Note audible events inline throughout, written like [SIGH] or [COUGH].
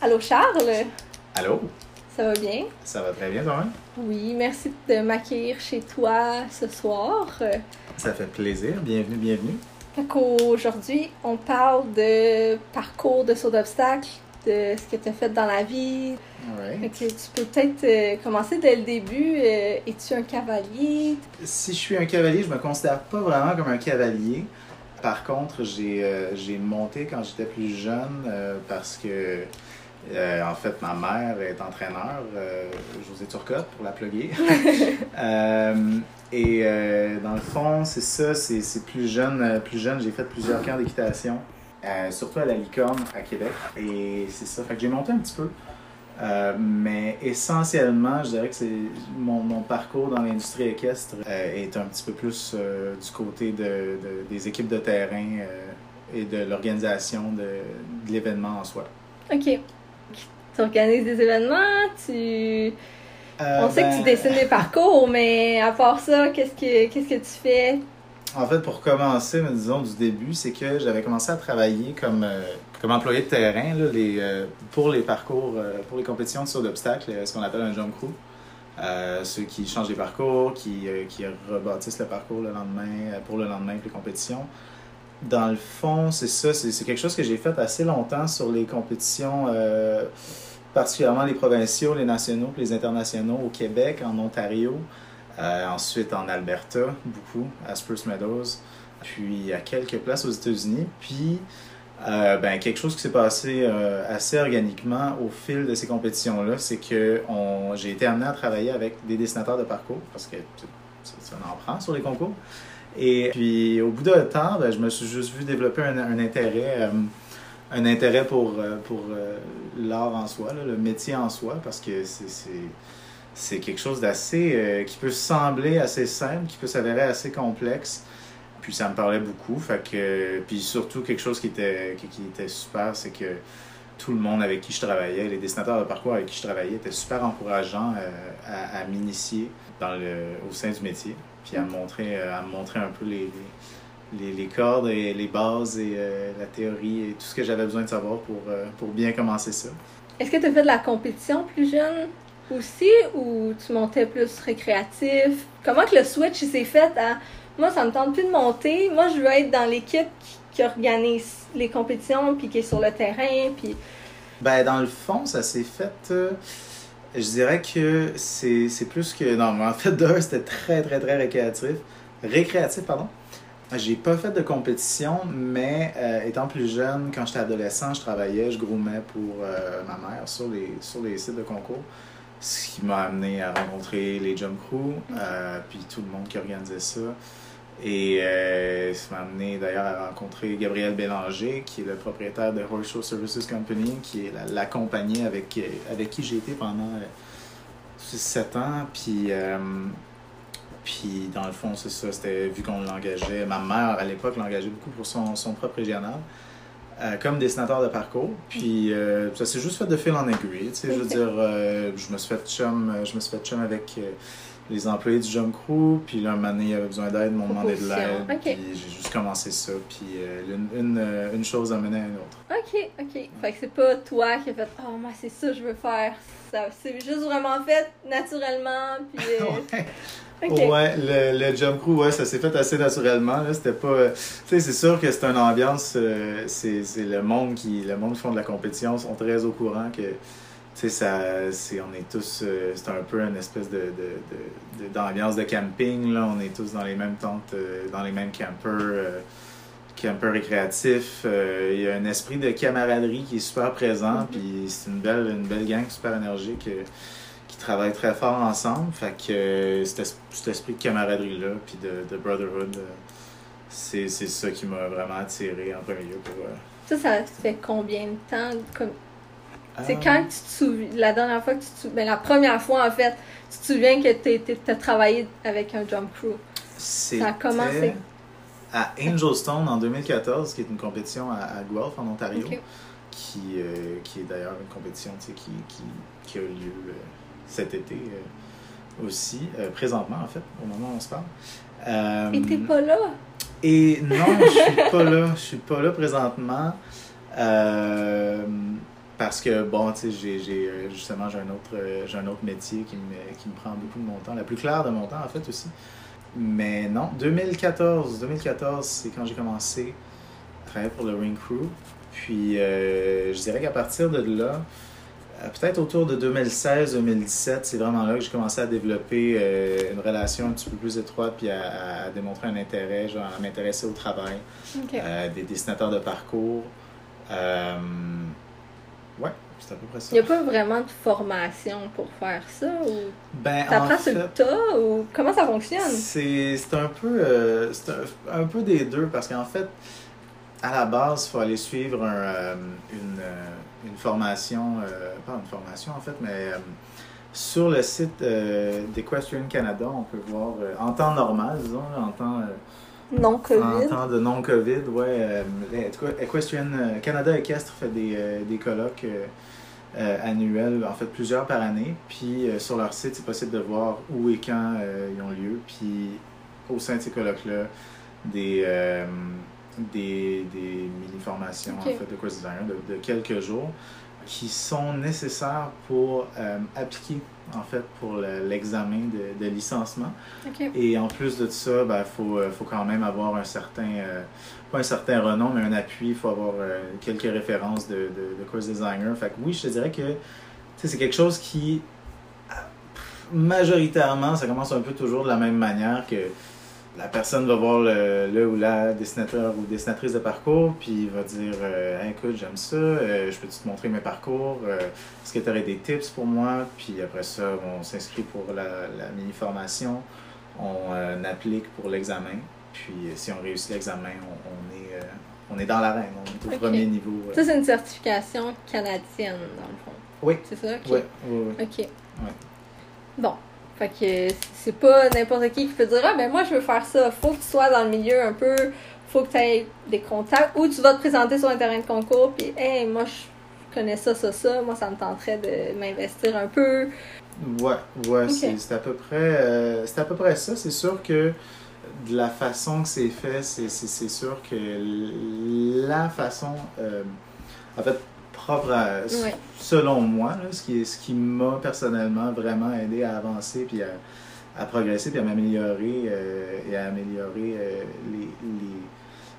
Allô Charles, Allô? ça va bien? Ça va très bien toi-même? Oui, merci de m'accueillir chez toi ce soir. Ça fait plaisir. Bienvenue, bienvenue. Fait qu'aujourd'hui, on parle de parcours de saut d'obstacle, de ce que tu as fait dans la vie. Fait Ouais. que tu peux peut-être euh, commencer dès le début. Euh, Es-tu un cavalier? Si je suis un cavalier, je me considère pas vraiment comme un cavalier. Par contre, j'ai euh, monté quand j'étais plus jeune parce que, euh, en fait, ma mère est entraîneur, euh, José Turcotte, pour la plugger. [LAUGHS] Euh, et euh, dans le fond, c'est ça, c'est plus jeune. Plus jeune, j'ai fait plusieurs camps d'équitation, surtout à la Licorne à Québec. Et c'est ça, fait que j'ai monté un petit peu. Mais essentiellement, je dirais que c'est mon, mon parcours dans l'industrie équestre est un petit peu plus du côté de, de- des équipes de terrain et de l'organisation de, de l'événement en soi. Ok. Tu organises des événements, tu... Euh, On sait que ben, tu dessines des parcours, mais à part ça, qu'est-ce que qu'est-ce que tu fais? En fait, pour commencer, mais disons du début, c'est que j'avais commencé à travailler comme, euh, comme employé de terrain là, les, euh, pour les parcours, pour les compétitions de saut d'obstacles, euh, ce qu'on appelle un jump crew. Euh, ceux qui changent les parcours, qui, euh, qui rebâtissent le parcours le lendemain, euh, pour le lendemain pour les compétitions. Dans le fond, c'est ça, c'est quelque chose que j'ai fait assez longtemps sur les compétitions, euh, particulièrement les provinciaux, les nationaux, les internationaux au Québec, en Ontario. Euh, ensuite en Alberta, beaucoup, à Spruce Meadows, puis à quelques places aux États-Unis. Puis, euh, ben, quelque chose qui s'est passé euh, assez organiquement au fil de ces compétitions-là, c'est que j'ai été amené à travailler avec des dessinateurs de parcours, parce que ça en prend sur les concours. Et puis, au bout d'un temps, ben, je me suis juste vu développer un, intérêt. euh, un intérêt pour, euh, pour euh, l'art en soi, le métier en soi, parce que c'est- quelque chose d'assez qui peut sembler assez simple, qui peut s'avérer assez complexe. Puis ça me parlait beaucoup, puis surtout quelque chose qui était qui, était super, c'est que tout le monde avec qui je travaillais, les dessinateurs de parcours avec qui je travaillais, étaient super encourageants à, m'initier au sein du métier, puis à me montrer euh, à me montrer un peu les, les, cordes et les bases et euh, la théorie et tout ce que j'avais besoin de savoir pour, euh, pour bien commencer ça. Est-ce que tu as fait de la compétition plus jeune aussi ou tu montais plus récréatif? Comment que le switch s'est fait à moi ça me tente plus de monter, moi je veux être dans l'équipe qui, qui organise les compétitions puis qui est sur le terrain puis Ben, dans le fond, ça s'est fait. euh, je dirais que c'est plus que. Non, mais en fait, d'un, c'était très, très, très récréatif. Récréatif, pardon. J'ai pas fait de compétition, mais euh, étant plus jeune, quand j'étais adolescent, je travaillais, je groomais pour euh, ma mère sur les, sur les sites de concours. Ce qui m'a amené à rencontrer les Jump Crew, euh, puis tout le monde qui organisait ça. Et euh, ça m'a amené d'ailleurs à rencontrer Gabriel Bélanger, qui est le propriétaire de Horse Show Services Company, qui est la, la compagnie avec, euh, avec qui j'ai été pendant 6-7 ans. Puis, euh, puis dans le fond, c'est ça, c'était vu qu'on l'engageait. Ma mère, à l'époque, l'engageait beaucoup pour son, son propre régional. euh, comme dessinateur de parcours, puis euh, ça s'est juste fait de fil en aiguille. Tu sais, je veux dire, euh, je me suis fait chum, je me suis fait chum avec euh, les employés du Jump Crew, puis là, un moment donné, il y avait besoin d'aide, ils m'ont demandé de l'aide, puis j'ai juste commencé ça, puis euh, une, une, euh, une chose a mené à une autre. OK, OK. Fait que c'est pas toi qui as fait Oh moi c'est ça que je veux faire. C'est juste vraiment fait naturellement puis euh, [LAUGHS] Ouais. Le, le jump crew, ouais, ça s'est fait assez naturellement. C'était pas. euh, Tu sais, c'est sûr que c'est une ambiance. euh, c'est, c'est le monde qui. Le monde qui font de la compétition sont très au courant que. Tu sais, ça, c'est, on est tous. euh, c'est un peu une espèce de, de, de- d'ambiance de camping. Là. On est tous dans les mêmes tentes, euh, dans les mêmes campers. euh, campers récréatifs. Euh, Il y a un esprit de camaraderie qui est super présent. Mhm. Puis c'est une belle, une belle gang super énergique. qui travaillent très fort ensemble. Fait que cet, es- cet esprit de camaraderie-là, puis de, de brotherhood, c'est c'est ça qui m'a vraiment attiré en premier lieu pour. Ça ça fait combien de temps comme c'est quand tu te souviens la dernière fois que tu te souviens ben, la première fois en fait, tu te souviens que tu as travaillé avec un jump crew? c'était a commencé. À Angelstone en 2014, qui est une compétition à, à Guelph en Ontario, qui, euh, qui est d'ailleurs une compétition qui, qui, qui a lieu euh, cet été euh, aussi, présentement en fait, au moment où on se parle. Et t'es pas là? Et non, je suis pas là. Je suis pas là présentement. Euh, parce que, bon, tu sais, j'ai, euh, justement, j'ai un, autre, euh, j'ai un autre métier qui me, qui me prend beaucoup de mon temps, la plus claire de mon temps, en fait, aussi. Mais non, 2014, 2014, c'est quand j'ai commencé à travailler pour le Ring Crew. Puis, euh, je dirais qu'à partir de là, peut-être autour de 2016-2017, c'est vraiment là que j'ai commencé à développer euh, une relation un petit peu plus étroite, puis à, à démontrer un intérêt, genre à m'intéresser au travail, euh, des dessinateurs de parcours. Euh, ouais, c'est à peu près ça. Il n'y a pas vraiment de formation pour faire ça ou Ben, en t'apprends sur le tas ou comment ça fonctionne? C'est c'est un peu euh, c'est un, un peu des deux parce qu'en fait à la base il faut aller suivre un, euh, une, euh, une formation euh, pas une formation en fait mais sur le site d'Equestrian Canada on peut voir en temps normal disons en temps euh, Non en temps de non-COVID, ouais. euh, Equestrian euh, Canada Équestre fait des, euh, des colloques annuels, en fait plusieurs par année. Puis sur leur site, c'est possible de voir où et quand ils ont lieu. Puis au sein de ces colloques-là, des, euh, des, des mini-formations en fait, de course designer de, de quelques jours qui sont nécessaires pour euh, appliquer en fait pour le- l'examen de, de licenciement. Et en plus de ça, il ben, faut, euh, faut quand même avoir un certain, euh, pas un certain renom, mais un appui. Il faut avoir euh, quelques références de, de, de course designer. Fait que oui, je te dirais que c'est quelque chose qui, euh, majoritairement, ça commence un peu toujours de la même manière que la personne va voir le, le ou la dessinateur ou dessinatrice de parcours, puis il va dire euh, Hey, écoute, j'aime ça, euh, je peux-tu te montrer mes parcours Euh, Est-ce que tu aurais des tips pour moi? Puis après ça, on s'inscrit pour la, la mini-formation, on applique pour l'examen, puis si on réussit l'examen, on, on est, on est dans l'arène, on est au premier niveau. Ça, c'est une certification canadienne, dans le fond. Oui, C'est ça? Oui, oui, oui. OK. Bon. Fait que c'est pas n'importe qui qui peut dire Ah, ben moi, je veux faire ça. Faut que tu sois dans le milieu un peu. Faut que tu aies des contacts. Ou tu vas te présenter sur un terrain de concours. Puis, hey, moi, je connais ça, ça, ça. Moi, ça me tenterait de m'investir un peu. Ouais, ouais, c'est à peu près euh, c'est à peu près ça. C'est sûr que de la façon que c'est fait, c'est sûr que la façon euh, en fait propre à Ouais. selon moi, là, ce qui ce qui m'a personnellement vraiment aidé à avancer puis à, à progresser puis à m'améliorer euh, et à améliorer euh, les, les-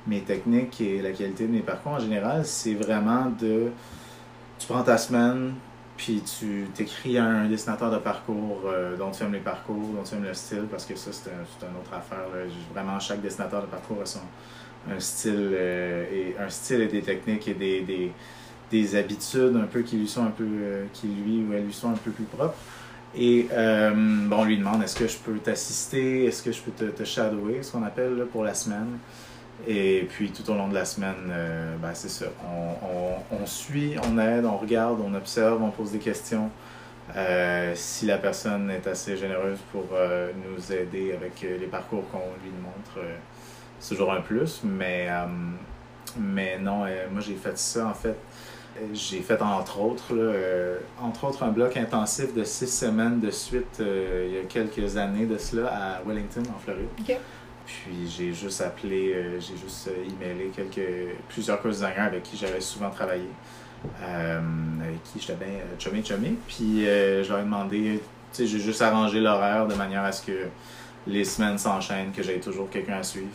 mes techniques et la qualité de mes parcours en général, c'est vraiment de tu prends ta semaine, puis tu t'écris à un dessinateur de parcours euh, dont tu aimes les parcours, dont tu aimes le style, parce que ça, c'est un, c'est une autre affaire. là. Vraiment, chaque dessinateur de parcours a son, un, style, euh, et, un style et des techniques et des, des, des habitudes un peu qui lui sont un peu, euh, qui lui ou elles lui sont un peu plus propres. Et euh, bon, on lui demande est-ce que je peux t'assister, est-ce que je peux te, shadower, ce qu'on appelle pour la semaine. Et puis tout au long de la semaine, euh, ben, c'est ça. On, on, suit, on aide, on regarde, on observe, on pose des questions. Si la personne est assez généreuse pour nous aider avec les parcours qu'on lui montre, c'est toujours un plus. Mais, mais non, moi j'ai fait ça en fait. J'ai fait entre autres, là, euh, entre autres un bloc intensif de six semaines de suite euh, il y a quelques années de cela à Wellington en Floride. Puis j'ai juste appelé, euh, j'ai juste emailé quelques, plusieurs coach designers avec qui j'avais souvent travaillé, avec qui j'étais bien chummy chummy. Puis je leur ai demandé, tu sais, j'ai juste arrangé l'horaire de manière à ce que les semaines s'enchaînent, que j'aie toujours quelqu'un à suivre.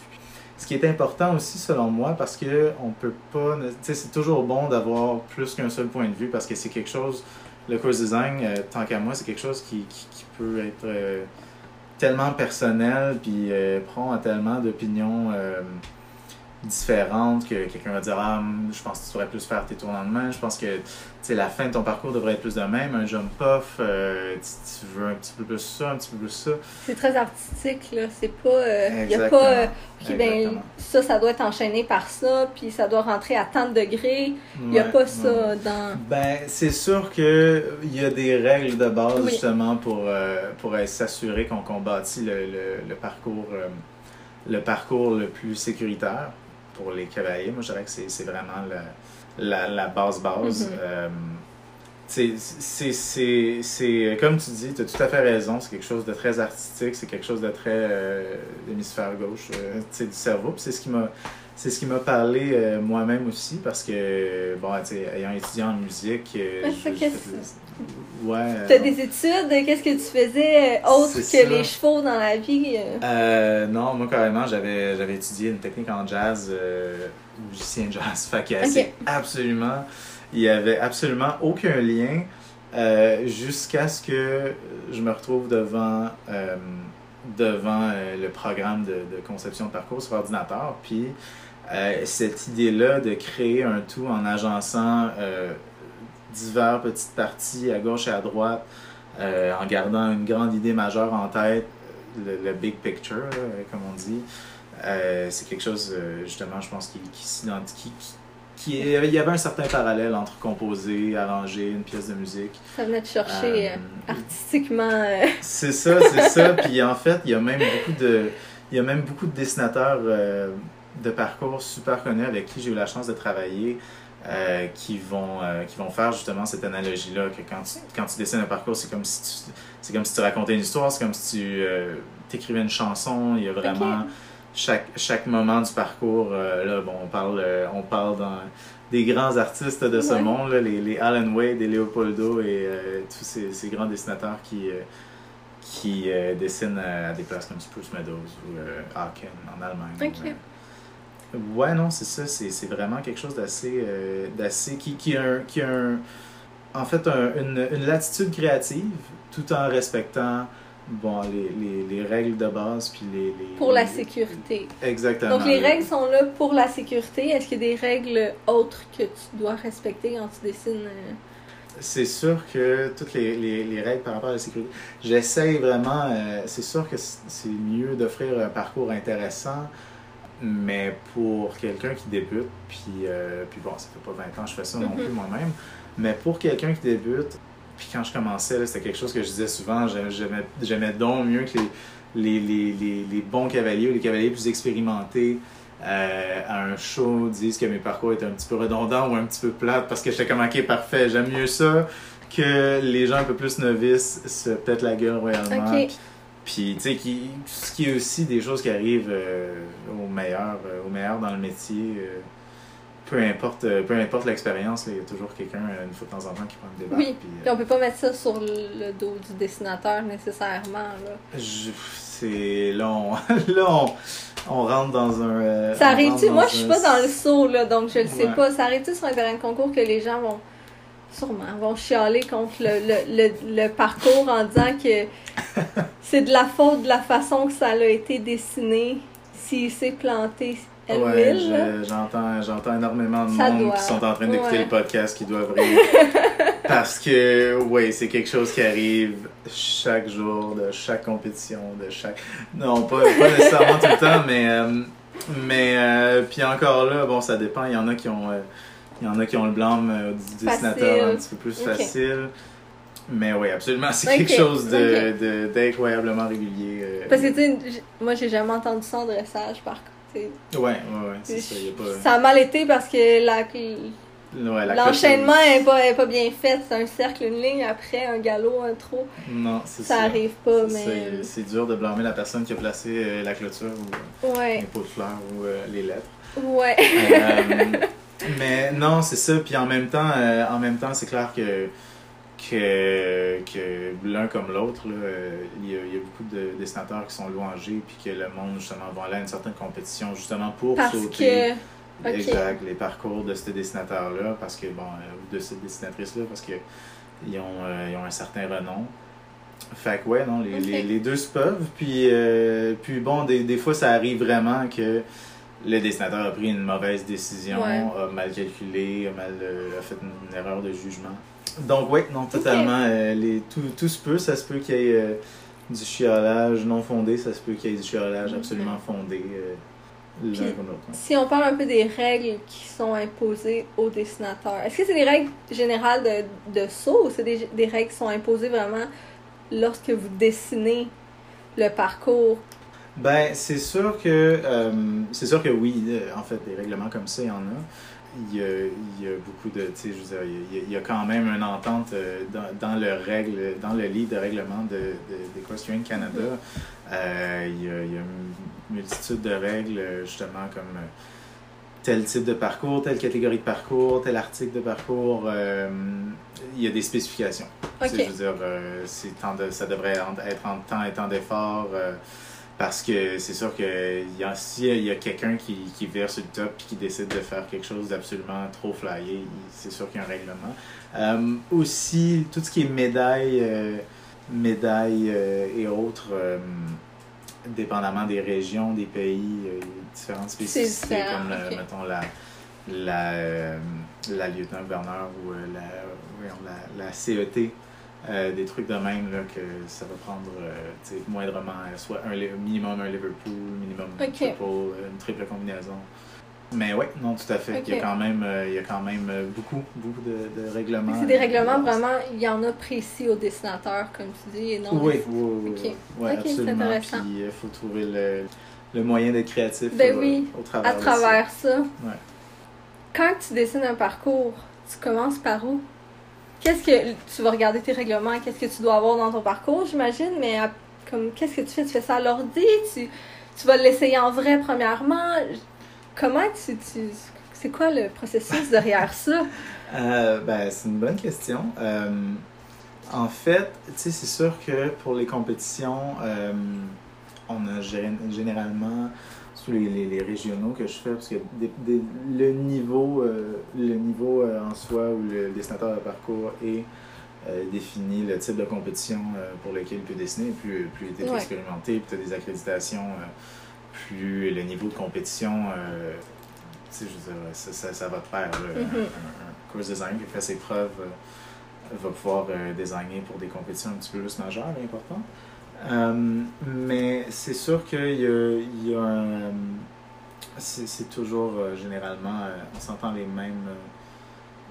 Ce qui est important aussi selon moi, parce que on peut pas, c'est toujours bon d'avoir plus qu'un seul point de vue, parce que c'est quelque chose, le course design, euh, tant qu'à moi, c'est quelque chose qui, qui, peut être euh, tellement personnel, puis euh, prend tellement d'opinions euh, différentes que quelqu'un va dire Ah, hum, je pense que tu devrais plus faire tes tournants de main. Je pense que la fin de ton parcours devrait être plus de même. Un jump off, euh, tu, tu veux un petit peu plus ça, un petit peu plus ça. C'est très artistique, là. C'est pas. euh, Il y a pas. euh, ok, ben, ça, ça doit être enchaîné par ça, puis ça doit rentrer à tant de degrés. Il n'y a Ouais, pas ouais. ça dans. Ben, c'est sûr qu'il y a des règles de base Oui. justement pour, euh, pour euh, s'assurer qu'on le, le, le parcours, euh, le parcours le plus sécuritaire pour les cavaliers. Moi, je dirais que c'est vraiment la, la, la base base. Mhm. Euh, c'est- comme tu dis, tu as tout à fait raison. C'est quelque chose de très artistique, c'est quelque chose de très euh, hémisphère gauche euh, du cerveau. Puis c'est ce qui m'a c'est ce qui m'a parlé euh, moi-même aussi parce que, bon, tu sais, ayant étudié en musique. euh, je- je Ouais. euh, T'as des études, qu'est-ce que tu faisais euh, autre que ça. les chevaux dans la vie? euh? Euh, non, moi carrément, j'avais, j'avais étudié une technique en jazz, euh, musicien jazz. [LAUGHS] Fait que Ok. c'est absolument, il y avait absolument aucun lien euh, jusqu'à ce que je me retrouve devant, euh, devant euh, le programme de, de conception de parcours sur ordinateur. Puis euh, cette idée-là de créer un tout en agençant euh, divers petites parties à gauche et à droite, euh, en gardant une grande idée majeure en tête, le, le big picture, là, comme on dit, euh, c'est quelque chose, euh, justement, je pense, qui, qui. Qui, est- il y avait un certain parallèle entre composer, arranger une pièce de musique. Ça venait te chercher artistiquement. c'est ça, c'est ça. [LAUGHS] Puis en fait, il y a même beaucoup de, il y a même beaucoup de dessinateurs de parcours super connus avec qui j'ai eu la chance de travailler. Euh, qui vont euh, qui vont faire justement cette analogie là que quand tu, quand tu dessines un parcours c'est comme si tu c'est comme si tu racontais une histoire c'est comme si tu euh, t'écrivais une chanson il y a vraiment chaque chaque moment du parcours euh, là bon on parle on parle dans des grands artistes de ce Ouais. monde là, les, les Alan Wade et Leopoldo et tous ces, ces grands dessinateurs qui euh, qui euh, dessinent à des places comme Spruce Meadows ou euh, Aachen en Allemagne. Ok. Ouais, non, c'est ça. C'est c'est vraiment quelque chose d'assez. euh, d'assez qui, qui a, un, qui a un- en fait un- une, une latitude créative tout en respectant bon, les, les, les règles de base. Puis les, les- pour la sécurité. Exactement. Donc les règles sont là pour la sécurité. Est-ce qu'il y a des règles autres que tu dois respecter quand tu dessines? euh? C'est sûr que toutes les, les, les règles par rapport à la sécurité, j'essaye vraiment, euh, c'est sûr que c'est mieux d'offrir un parcours intéressant, mais pour quelqu'un qui débute, puis, euh, puis bon, ça fait pas 20 ans que je fais ça non Mhm. plus moi-même, mais pour quelqu'un qui débute, puis quand je commençais, c'était quelque chose que je disais souvent, j'ai- j'aimais j'aimais donc mieux que les, les, les, les, bons cavaliers ou les cavaliers plus expérimentés euh, à un show disent que mes parcours étaient un petit peu redondants ou un petit peu plates parce que j'étais comme ok parfait j'aime mieux ça que les gens un peu plus novices se pètent la gueule royalement puis tu sais qui ce qui est aussi des choses qui arrivent euh, au meilleur euh, au meilleur dans le métier euh, peu importe euh, peu importe l'expérience il y a toujours quelqu'un euh, une fois de temps en temps qui prend le débat Oui. puis, Puis on peut pas mettre ça sur le dos du dessinateur nécessairement. Là. c'est là on, [LAUGHS] là on, on rentre dans un Ça arrive-tu? Moi, je suis pas dans le saut, là, donc je le sais Ouais. pas. Ça arrive-tu sur un terrain de concours que les gens vont, sûrement, vont chialer contre le, le, le, le parcours en disant que [LAUGHS] c'est de la faute de la façon que ça a été dessiné s'il s'est planté elle Ouais, je- j'entends, j'entends énormément de Ça monde doit. qui sont en train d'écouter Ouais. le podcast qui doivent rire. [LAUGHS] Parce que, oui, c'est quelque chose qui arrive chaque jour, de chaque compétition, de chaque. Non, pas, pas nécessairement tout le temps, mais. euh, mais, euh, puis encore là, bon, ça dépend. Il y en a qui ont. euh, il y en a qui ont le blâme euh, du dessinateur un petit peu plus facile. Mais oui, absolument, c'est quelque chose de, ok. de- d'incroyablement régulier. euh. Parce que, tu sais, moi, j'ai jamais entendu ça en dressage, par contre. Ouais, ouais, ouais, c'est ça. Y a pas. Ça a mal été parce que la, ouais, l'enchaînement cloche- est pas, est pas bien fait. C'est un cercle, une ligne, après un galop, un trot. Non, c'est Ça ça. arrive pas, mais. C'est, dur de blâmer la personne qui a placé euh, la clôture ou Ouais. les pots de fleurs ou euh, les lettres. Ouais. [LAUGHS] Mais non, c'est ça. Puis en même temps, euh, en même temps, c'est clair que que, que l'un comme l'autre, euh, il y, a, il y a beaucoup de dessinateurs qui sont louangés puis que le monde justement va aller à une certaine compétition justement pour Parce sauter. que. Exact, les parcours de ce dessinateur-là, parce que bon, euh, ou de cette dessinatrice-là, parce que ils ont, euh, ils ont un certain renom. Fait que ouais, non, les, les, les deux se peuvent. Puis, euh, puis bon, des, des fois, ça arrive vraiment que le dessinateur a pris une mauvaise décision, Ouais. a mal calculé, a mal euh, a fait une, une erreur de jugement. Donc ouais, non, totalement. euh, les, tout, tout se peut, ça se peut qu'il y ait euh, du chiolage non fondé, ça se peut qu'il y ait du chiolage absolument fondé. euh. Si on parle un peu des règles qui sont imposées aux dessinateurs, est-ce que c'est des règles générales de, de saut ou c'est des, des règles qui sont imposées vraiment lorsque vous dessinez le parcours? Ben, c'est sûr que euh, c'est sûr que oui, euh, en fait, des règlements comme ça, il y en a. Il y a, il y a beaucoup de, tu sais, je veux dire, il y a, il y a quand même une entente euh, dans, dans le règle, dans le livre de règlement de, de, d'Equestrian Canada. Euh, il, y a, il y a une multitude de règles, justement, comme euh, tel type de parcours, telle catégorie de parcours, tel article de parcours. euh, il y a des spécifications. Ok. Tu sais, Je veux dire, euh, c'est tant de- ça devrait être en temps et temps d'effort. euh, parce que c'est sûr que il y a, si il y a quelqu'un qui, qui vire sur le top et qui décide de faire quelque chose d'absolument trop flyé, c'est sûr qu'il y a un règlement. Euh, aussi, tout ce qui est médailles, euh, médailles euh, et autres, euh, dépendamment des régions, des pays, différentes spécificités, comme, le- mettons, la, la, la lieutenant-gouverneur ou la, la, la CET. Euh, des trucs de même là, que ça va prendre euh, moindrement euh, soit un minimum un Liverpool, minimum Ok. triple, euh, une triple combinaison. Mais oui, non, tout à fait. Il, y a quand même, euh, il y a quand même beaucoup, beaucoup de, de règlements. C'est des règlements vraiment, il y en a précis aux dessinateurs, comme tu dis, et non. Oui, oui, oui, oui, absolument. intéressant. Puis il faut trouver le, le moyen d'être créatif Ben oui, au travers à travers ça. Ouais. Quand tu dessines un parcours, tu commences par où? Qu'est-ce que tu vas regarder tes règlements, qu'est-ce que tu dois avoir dans ton parcours, j'imagine, mais à- comme qu'est-ce que tu fais? Tu fais ça à l'ordi, tu, tu vas l'essayer en vrai premièrement? Comment tu, tu c'est quoi le processus derrière ça? [LAUGHS] Euh, ben, c'est une bonne question. Euh, en fait, tu sais, c'est sûr que pour les compétitions, euh, on a gé- généralement, sous les, les, les régionaux que je fais, parce que des- des- le niveau, euh, le niveau euh, en soi où le dessinateur de parcours est euh, défini le type de compétition pour lequel il peut dessiner, plus, plus il est Ouais. expérimenté, plus tu as des accréditations, plus le niveau de compétition, tu sais, je veux dire, ça, ça, ça va de pair. là. Mhm. un, un- un course design qui fait ses preuves va pouvoir designer pour des compétitions un petit peu plus majeures et importantes. Euh, mais c'est sûr qu'il y a, un. c'est toujours euh, généralement, euh, on s'entend les mêmes.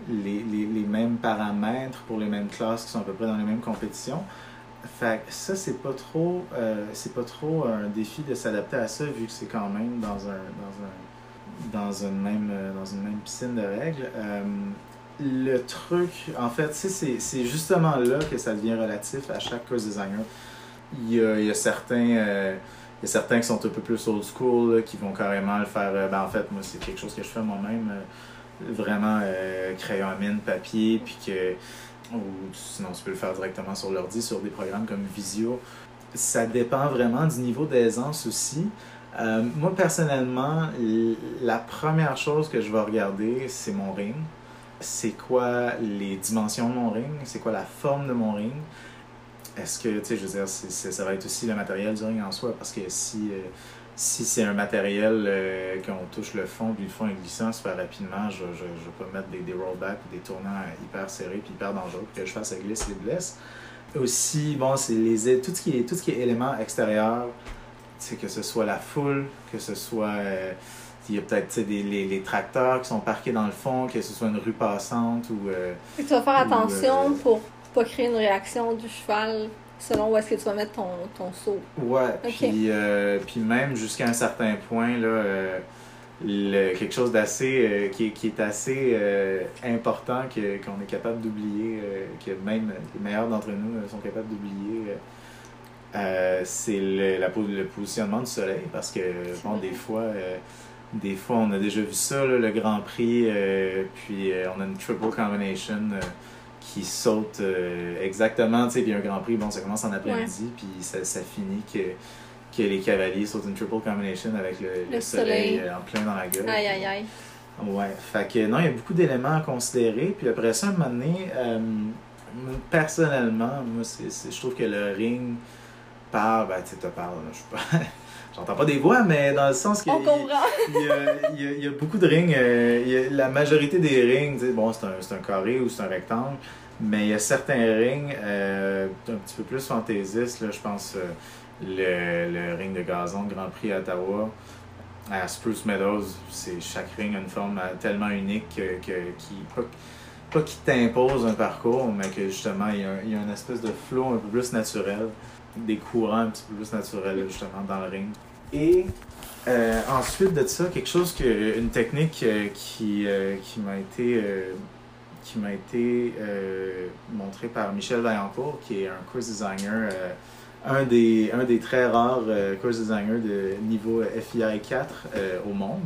les, les, mêmes paramètres pour les mêmes classes qui sont à peu près dans les mêmes compétitions. Fait que ça, c'est pas trop c'est pas trop un défi de s'adapter à ça vu que c'est quand même dans un dans un dans une même dans une même piscine de règles. Le truc, en fait, c'est justement là que ça devient relatif à chaque course designer. Il y a, certains euh, il y a certains qui sont un peu plus old school, qui vont carrément le faire. euh, ben, en fait, moi, c'est quelque chose que je fais moi-même. euh, vraiment crayon à mine, papier, puis que. Ou sinon, tu peux le faire directement sur l'ordi, sur des programmes comme Visio. Ça dépend vraiment du niveau d'aisance aussi. Moi, personnellement, la première chose que je vais regarder, c'est mon ring. C'est quoi les dimensions de mon ring? C'est quoi la forme de mon ring? Est-ce que, tu sais, je veux dire, ça va être aussi le matériel du ring en soi, parce que si, euh, si c'est un matériel euh, qu'on touche le fond, puis le fond est glissant super rapidement, je, je, je vais pas mettre des, des rollbacks ou des tournants hyper serrés puis hyper dangereux que le cheval se glisse et blesse. Aussi, bon, c'est les tout ce qui est tout ce qui est éléments extérieurs, c'est que ce soit la foule, que ce soit euh, il y a peut-être tu sais, des, les, les tracteurs qui sont parqués dans le fond, que ce soit une rue passante ou euh, tu vas faire Ou, attention euh, pour pas créer une réaction du cheval selon où est-ce que tu vas mettre ton, ton saut. Ouais, puis, euh, puis même jusqu'à un certain point, là, euh, le- quelque chose d'assez, euh, qui, est- qui est assez important que, qu'on est capable d'oublier, que même les meilleurs d'entre nous sont capables d'oublier, c'est le, la, le positionnement du soleil, parce que, bon, des fois... des fois, on a déjà vu ça, là, le Grand Prix, puis on a une triple combination qui saute euh, exactement, tu sais, puis un Grand Prix, bon, ça commence en après-midi, puis ça, ça finit que, que les cavaliers sautent une triple combination avec le, le Le soleil, soleil. euh, en plein dans la gueule. Aïe, aïe, aïe. Ouais, fait que non, il y a beaucoup d'éléments à considérer. Puis après ça, un moment donné, euh, moi, personnellement, moi, c'est, c'est- je trouve que le ring parle, ben, tu sais, te parle, là, je suis pas. [LAUGHS] J'entends pas des voix, mais dans le sens que. On comprend. il y, a, il y a- il y a beaucoup de rings. euh, il y a- la majorité des rings, bon, c'est un, c'est un carré ou c'est un rectangle, mais il y a certains rings euh, un petit peu plus fantaisistes. Là, je pense euh, le, le ring de gazon Grand Prix à Ottawa. À Spruce Meadows, c'est chaque ring a une forme euh, tellement unique que, que- qui pas, pas qui t'impose un parcours, mais que justement il y, a, il y a une espèce de flow un peu plus naturel, des courants un petit peu plus naturels justement dans le ring. Et euh, ensuite de ça, quelque chose que une technique euh, qui, euh, qui m'a été euh, qui m'a été euh, montrée par Michel Vaillancourt, qui est un course designer euh, un des, un des très rares euh, course designers de niveau FII 4 euh, au monde.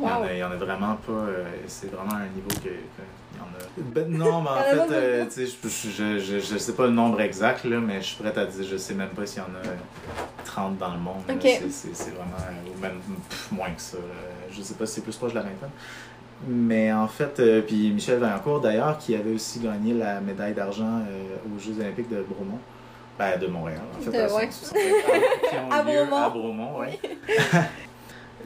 Il y en Wow. a- Il y en a vraiment pas. euh, c'est vraiment un niveau que. que. Ben, non, mais en fait, euh, beaucoup. tu sais, je, je, je, je sais pas le nombre exact, là, mais je suis prête à dire, je sais même pas s'il y en a euh, 30 dans le monde. C'est- vraiment. euh, Ou même pff, moins que ça. là. Je sais pas si c'est plus proche de la vingtaine. Mais en fait, euh, puis Michel Vaillancourt d'ailleurs, qui avait aussi gagné la médaille d'argent euh, aux Jeux Olympiques de Bromont. Ben, de Montréal, en fait. De- à ouais. [LAUGHS] À. À Bromont, ouais. [LAUGHS]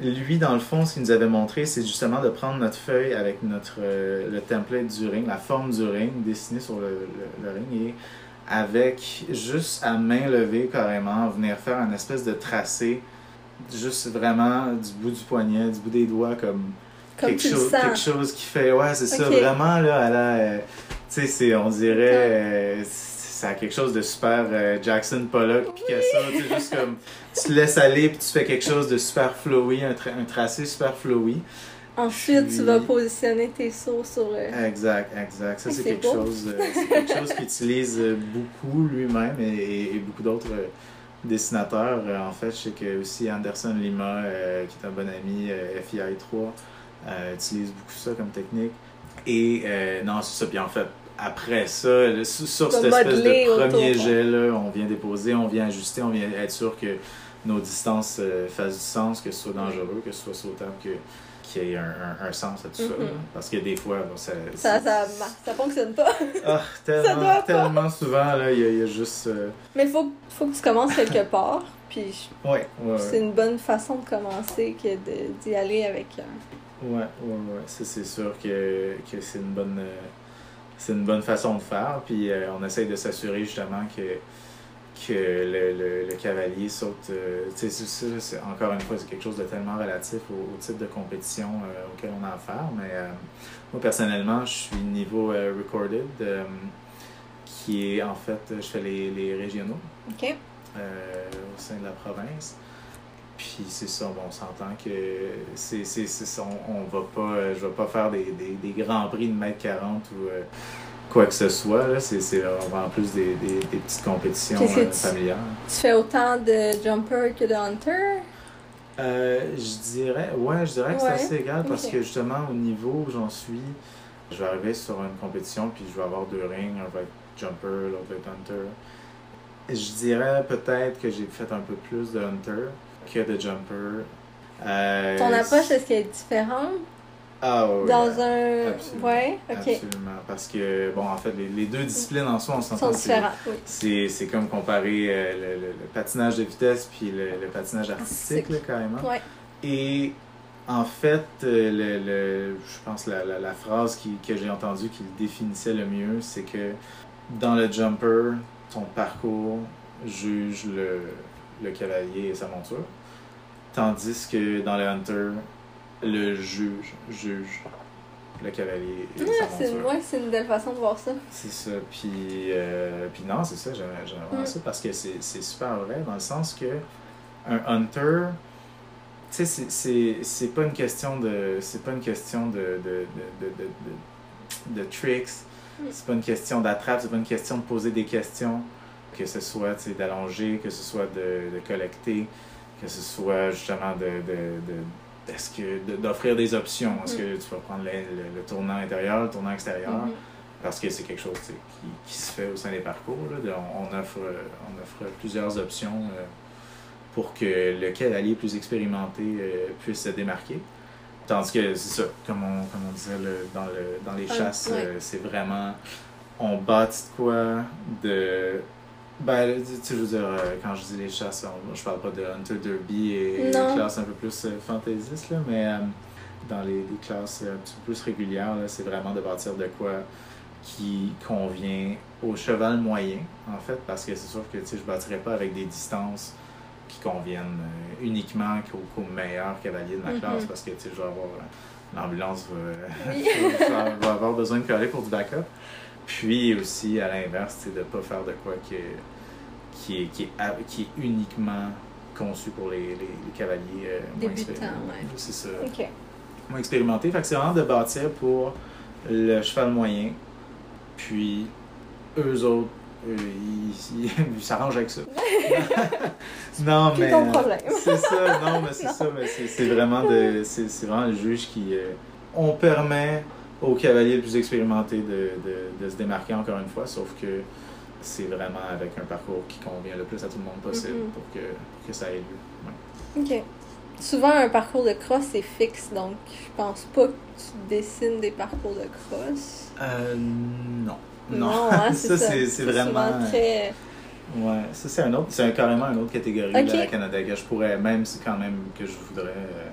Lui, dans le fond, ce qu'il nous avait montré, c'est justement de prendre notre feuille avec notre euh, le template du ring, la forme du ring, dessinée sur le, le- le ring, et avec juste à main levée carrément, venir faire un espèce de tracé, juste vraiment du bout du poignet, du bout des doigts, comme Comme quelque, chose, quelque chose qui fait. Ouais, c'est ça, vraiment, là, à la. euh, tu sais, c'est- on dirait. euh, ça a quelque chose de super euh, Jackson Pollock, Picasso, tu sais, juste comme. Tu te laisses aller, puis tu fais quelque chose de super flowy, un, tra- un tracé super flowy. Ensuite, Puis- tu vas positionner tes sauts sur. euh, Exact, exact. Ça, Ah, c'est c'est quelque, chose, euh, quelque chose qu'il utilise euh, beaucoup lui-même et, et- et beaucoup d'autres euh, dessinateurs. Euh, En fait, je sais que aussi Anderson Lima, euh, qui est un bon ami euh, FII3, euh, utilise beaucoup ça comme technique. Et euh, non, c'est ça. Puis en fait, après ça, sur, cette espèce de premier jet-là, on vient déposer, on vient ajuster, on vient être sûr que nos distances euh, fassent du sens, que ce soit dangereux, que ce soit sautable, que qu'il y ait un, un- un sens à tout ça. Mhm. là. Parce que des fois, bon, ça, Ça, fonctionne pas. ah, [LAUGHS] tellement, pas. tellement souvent, là, il y, a- il y a juste. euh, Mais il faut, faut que tu commences quelque part. [LAUGHS] Puis Ouais, ouais, c'est une bonne façon de commencer que d'y aller avec. euh, Ouais, ouais, ouais. Ça, c'est sûr que, que c'est une bonne. euh, c'est une bonne façon de faire. Puis euh, on essaye de s'assurer justement que, que le, le, le cavalier saute. euh, c'est- c'est- encore une fois, c'est quelque chose de tellement relatif au, au type de compétition euh, auquel on a affaire. Mais moi, personnellement, je suis niveau recorded, qui est en fait, je fais les, les régionaux. Au sein de la province. Puis c'est ça, bon, on s'entend que c'est, c'est, c'est ça, on, on va pas, euh, je vais pas faire des, des, des grands prix de mètre 40 ou euh, quoi que ce soit. Là. C'est, c'est vraiment plus des, des, des petites compétitions euh, tu- familiales. Tu fais autant de jumper que de hunter? Euh, je dirais, ouais, je dirais que c'est assez égal parce que justement, au niveau où j'en suis, je vais arriver sur une compétition puis je vais avoir deux rings, un va être jumper, l'autre va être hunter. Je dirais peut-être que j'ai fait un peu plus de hunter que de jumper. Euh, Ton approche, est-ce qu'elle est différente? Ah ouais, dans un. absolument. Ouais, ok. Absolument. Parce que, bon, en fait, les, les deux disciplines en soi, on Ils sont s'entend. c'est- oui. Comme comparer euh, le, le- le patinage de vitesse puis le, le patinage artistique, là, carrément. Ouais. Et en fait, euh, le, le- je pense la, la, la phrase qui, que j'ai entendue qui le définissait le mieux, c'est que dans le jumper, ton parcours juge le, le cavalier et sa monture. Tandis que dans le hunter, le juge juge le cavalier et Ouais, c'est ouais, une belle façon de voir ça. C'est ça. Puis, euh, puis non, c'est ça, j'aime vraiment Mm. ça parce que c'est super vrai dans le sens que un hunter, tu sais, c'est- pas une question de. C'est pas une question de, de, de, de, de, de- de tricks, Mm. c'est pas une question d'attrape, c'est pas une question de poser des questions, que ce soit d'allonger, que ce soit de collecter, que ce soit justement de. de, de est-ce que de- d'offrir des options? Est-ce Mm. que tu vas prendre le, le- le tournant intérieur, le tournant extérieur? Mhm. parce que c'est quelque chose qui, qui se fait au sein des parcours. là. De- on, on offre, euh, on offre plusieurs options euh, pour que le cavalier plus expérimenté euh, puisse se démarquer. Tandis que c'est ça, comme on, comme on disait le- dans, le, dans les Ah, chasses, euh, c'est vraiment. On bâtit de quoi de. Ben, tu veux dire, euh, quand je dis les chasses, je parle pas de Hunter Derby et Non. classes un peu plus euh, fantaisistes, là, mais euh, dans les, les classes un petit peu plus régulières, là, c'est vraiment de bâtir de quoi qui convient au cheval moyen, en fait, parce que c'est sûr que je ne bâtirais pas avec des distances qui conviennent uniquement qu'au qu'au meilleur cavalier de ma classe, parce que tu sais, je vais avoir l'ambulance va, Oui. [LAUGHS] va- va avoir besoin de coller pour du backup. Puis aussi, à l'inverse, c'est de ne pas faire de quoi que, qui, est, qui, est, a- qui est uniquement conçu pour les, les, les cavaliers euh, moins expérimentés. ouais. C'est ça Ok. moins expérimenté. Fait que c'est vraiment de bâtir pour le cheval moyen. Puis eux autres euh, il, il- il s'arrange avec ça. [LAUGHS] non, mais. ton euh, problème. [LAUGHS] C'est ça, non, mais c'est [LAUGHS] ça, mais c'est c'est vraiment, de, c'est c'est vraiment le juge qui. euh, on permet aux cavaliers les plus expérimentés de, de, de se démarquer encore une fois, sauf que c'est vraiment avec un parcours qui convient le plus à tout le monde possible Mhm. pour, que, pour que ça ait lieu. Ouais. Ok. Souvent, un parcours de cross, c'est fixe, donc je pense pas que tu dessines des parcours de cross. Euh, non. hein, [LAUGHS] ça, c'est c'est vraiment. souvent très... Ouais, ça c'est un autre, c'est un- carrément une autre catégorie Ok. là, à Canada que je pourrais, même si quand même que je voudrais, euh,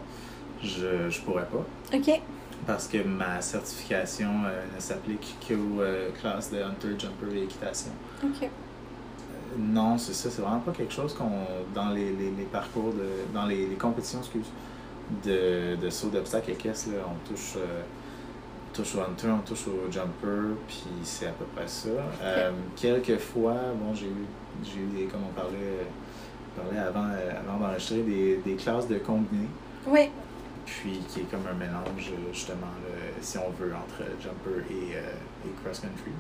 je, je pourrais pas. Ok. Parce que ma certification euh, ne s'applique qu'aux euh, classes de Hunter, Jumper et Équitation. Ok. Euh, non, c'est ça, c'est vraiment pas quelque chose qu'on, dans les, les, les parcours, de, dans les, les compétitions, excuse, de, de saut d'obstacles équestres, là, on touche, touche au Hunter, on touche au Jumper, puis c'est à peu près ça. Euh, quelques fois, bon, j'ai eu, j'ai eu des, comme on parlait, on parlait avant, euh, avant d'enregistrer, des, des classes de combinés Oui. Puis qui est comme un mélange justement là, si on veut entre jumper et, euh, et cross country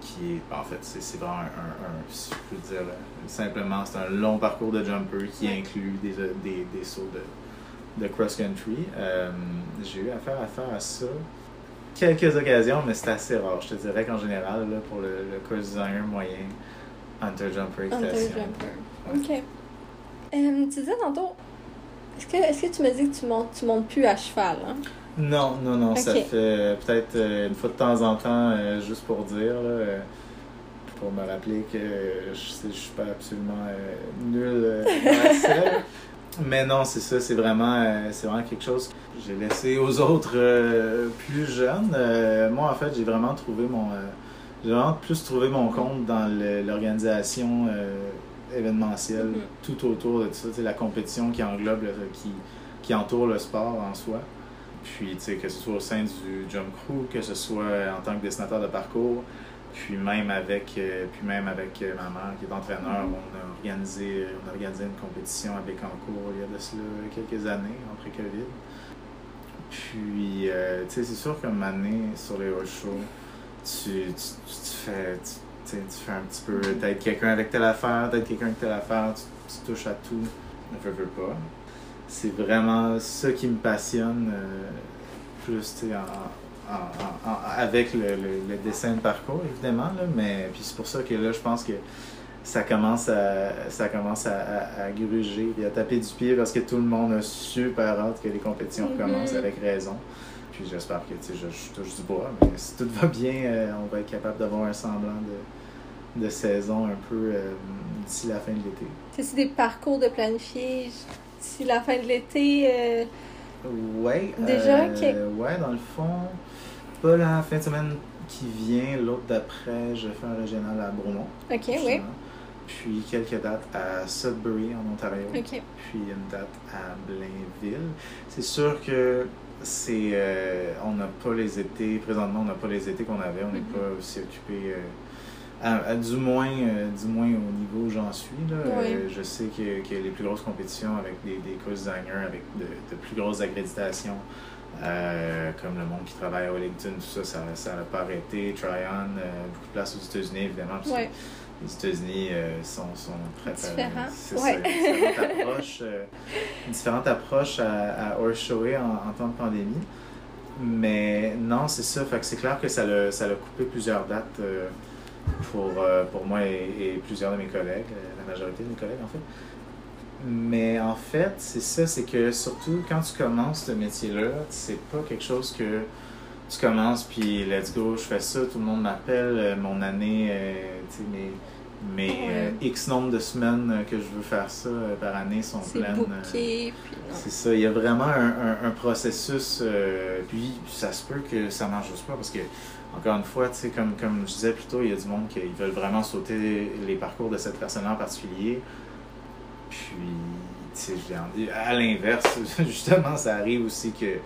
qui est en fait c'est vraiment un, si je peux dire là, simplement c'est un long parcours de jumper qui inclut des, euh, des, des sauts de, de cross country Euh, j'ai eu affaire à faire à ça quelques occasions mais c'est assez rare je te dirais qu'en général là, pour le, le course designer moyen hunter jumper Hunter Jumper. Ok. Euh, tu disais tantôt, est-ce que, est-ce que tu me dis que tu montes, tu montes plus à cheval, hein? Non, non, non, ça fait peut-être euh, une fois de temps en temps, euh, juste pour dire, là, euh, pour me rappeler que je je suis pas absolument nul dans la [LAUGHS] selle. Mais non, c'est ça, c'est vraiment, c'est vraiment quelque chose que j'ai laissé aux autres euh, plus jeunes. Euh, moi, en fait, j'ai vraiment trouvé mon, euh, j'ai vraiment plus trouvé mon compte dans l'organisation événementielle, Mhm. tout autour de tout ça, la compétition qui englobe, le- qui, qui entoure le sport en soi. Puis, tu sais, que ce soit au sein du Jump Crew, que ce soit en tant que dessinateur de parcours, puis même avec, euh, puis même avec euh, ma mère qui est entraîneur, Mhm. on a organisé, on a organisé une compétition à Bécancour il y a de cela quelques années, après Covid. Puis, euh, tu sais, c'est sûr qu'une année sur les horse shows, tu, tu, tu, tu fais, tu, tu fais un petit peu, t'aides quelqu'un avec telle affaire, t'aides quelqu'un avec telle affaire, tu, tu touches à tout, ne veux, veux pas. C'est vraiment ça qui me passionne euh, plus, tu sais, en, en- en- en- avec le, le, le dessin de parcours, évidemment, là, mais puis c'est pour ça que là, je pense que ça commence à ça commence à, à, à gruger et à taper du pied parce que tout le monde a super hâte que les compétitions Mhm. commencent avec raison. Puis j'espère que tu sais, je, je touche du bois, mais si tout va bien, euh, on va être capable d'avoir un semblant de, de saison un peu euh, d'ici la fin de l'été. C'est des parcours de planifier d'ici la fin de l'été. euh, Ouais. Déjà, euh, Ouais, dans le fond, pas la fin de semaine qui vient, l'autre d'après, je fais un régional à Bromont. Ok, oui. Puis quelques dates à Sudbury en Ontario. Ok. Puis une date à Blainville. C'est sûr que c'est euh, on n'a pas les étés, présentement on n'a pas les étés qu'on avait, on n'est Mhm. pas aussi occupé. euh, à- à- du moins, euh, du moins au niveau où j'en suis. Là, Oui. Euh, je sais que, que les plus grosses compétitions avec des, des course designers, avec de, de plus grosses accréditations, euh, comme le monde qui travaille à Wellington, tout ça, ça n'a pas arrêté. Tryon, beaucoup de place aux États-Unis, évidemment, parce que les États-Unis sont, sont très Différents. C'est Ouais. ça, une différente approche, une différente approche à, à en, en temps de pandémie. Mais non, c'est ça. Fait que c'est clair que ça l'a ça l'a coupé plusieurs dates pour, euh, pour moi et, et plusieurs de mes collègues, euh, la majorité de mes collègues en fait. Mais en fait, c'est ça, c'est que surtout quand tu commences ce métier-là, c'est pas quelque chose que tu commences puis let's go, je fais ça, tout le monde m'appelle, euh, mon année, tu sais, mes, euh, X nombre de semaines que je veux faire ça euh, par année sont pleines. booké, c'est ça, il y a vraiment un, un- un processus, puis ça se peut que ça marche juste pas parce que, encore une fois, tu sais, comme, comme je disais plus tôt, il y a du monde qui ils veulent vraiment sauter les parcours de cette personne-là en particulier. Puis, tu sais, je l'ai en- à l'inverse, [LAUGHS] justement, ça arrive aussi que,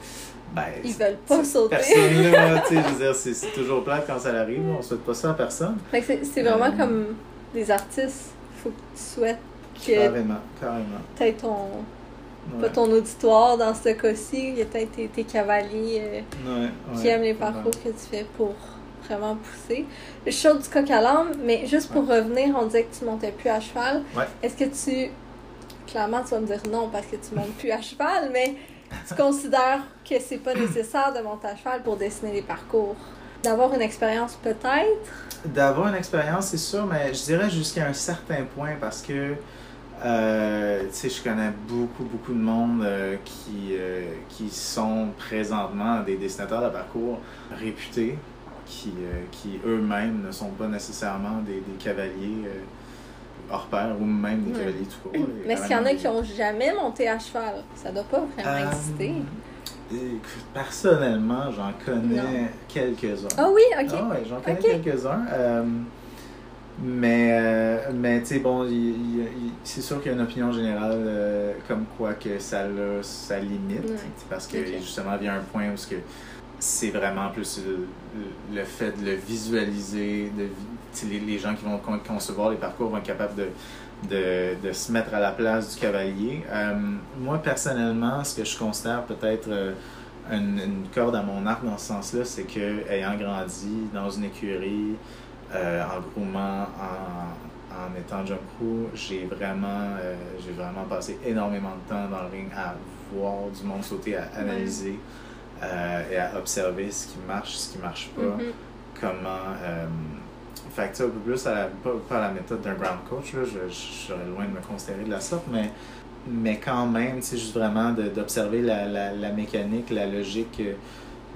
ben, Ils veulent pas sauter. personne-là, tu sais, je veux dire, c'est toujours plate quand ça arrive, on souhaite pas ça à personne. Fait que c'est- vraiment Euh, comme des artistes. Faut que tu souhaites que Carrément, carrément. peut-être ton. Pas ton auditoire dans ce cas-ci, il y a peut-être tes, tes cavaliers euh, qui aiment les parcours que tu fais pour vraiment poussé. Le show du coq à l'âme, mais juste pour revenir, on disait que tu montais plus à cheval. Ouais. Est-ce que tu. Clairement, tu vas me dire non parce que tu montes plus à cheval, mais tu considères que c'est pas nécessaire de monter à cheval pour dessiner les parcours? D'avoir une expérience peut-être? D'avoir une expérience, c'est sûr, mais je dirais jusqu'à un certain point parce que, euh, je connais beaucoup, beaucoup de monde euh, qui, euh, qui sont présentement des dessinateurs de parcours réputés, qui, qui eux-mêmes ne sont pas nécessairement des, des cavaliers hors pair ou même des Ouais. cavaliers tout court. Mais qu'il y en a des- qui ont jamais monté à cheval? Ça doit pas vraiment exister. Écoute, personnellement, j'en connais quelques-uns. Ah oui, ok. Ah ouais, j'en connais quelques-uns. Mais, euh, mais tu sais, bon, c'est sûr qu'il y a une opinion générale euh, comme quoi que ça a sa limite. Ouais. Parce que justement, il y a un point où ce que c'est vraiment plus le, le fait de le visualiser, de, les, les gens qui vont con- concevoir les parcours vont être capables de, de, de se mettre à la place du cavalier. Euh, moi, personnellement, ce que je considère peut-être une, une corde à mon arc dans ce sens-là, c'est que ayant grandi dans une écurie, euh, en groomant, en, en étant jump crew, j'ai vraiment, euh, j'ai vraiment passé énormément de temps dans le ring à voir du monde sauter, à analyser euh, et à observer ce qui marche, ce qui marche pas Mhm. comment. Fait que, un peu plus à la, pas, pas à la méthode d'un ground coach, là, je, je serais loin de me considérer de la sorte, mais, mais quand même, c'est juste vraiment d'observer la, la, la mécanique, la logique,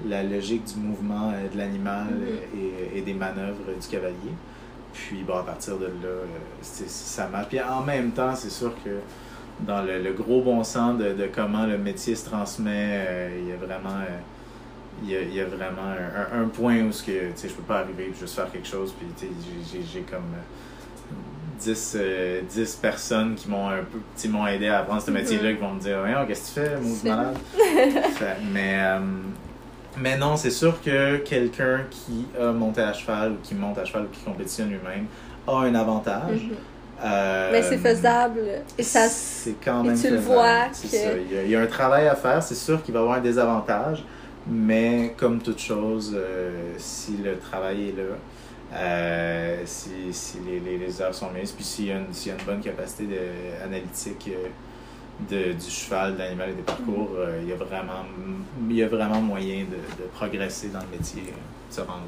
la logique du mouvement euh, de l'animal Mhm. euh, et, et des manœuvres euh, du cavalier. Puis, bon, à partir de là, euh, ça marche. Puis en même temps, c'est sûr que dans le, le gros bon sens de, de comment le métier se transmet, euh, il y a vraiment. euh, il y a, il y a vraiment un, point où ce que, je peux pas arriver et juste faire quelque chose, puis j'ai- comme euh, 10, euh, 10 personnes qui m'ont un peu, m'ont aidé à apprendre ce Mhm. métier-là, qui vont me dire, Voyons, qu'est-ce que tu fais, C'est- malade? [LAUGHS] Mais, euh, mais non, c'est sûr que quelqu'un qui a monté à cheval, ou qui monte à cheval, ou qui compétitionne lui-même, a un avantage. Mhm. Euh, Mais c'est faisable. Et ça. c'est quand et même tu le vois que- ça. Il, y a, il y a un travail à faire, c'est sûr qu'il va y avoir un désavantage, mais comme toute chose, euh, si le travail est là, euh, si, si les, les, les heures sont mises, puis s'il y, a une- s'il y a une bonne capacité de, analytique de, du cheval, de l'animal et des parcours, Mm. euh, il, y a vraiment, il y a vraiment moyen de, de progresser dans le métier, euh, de se rendre.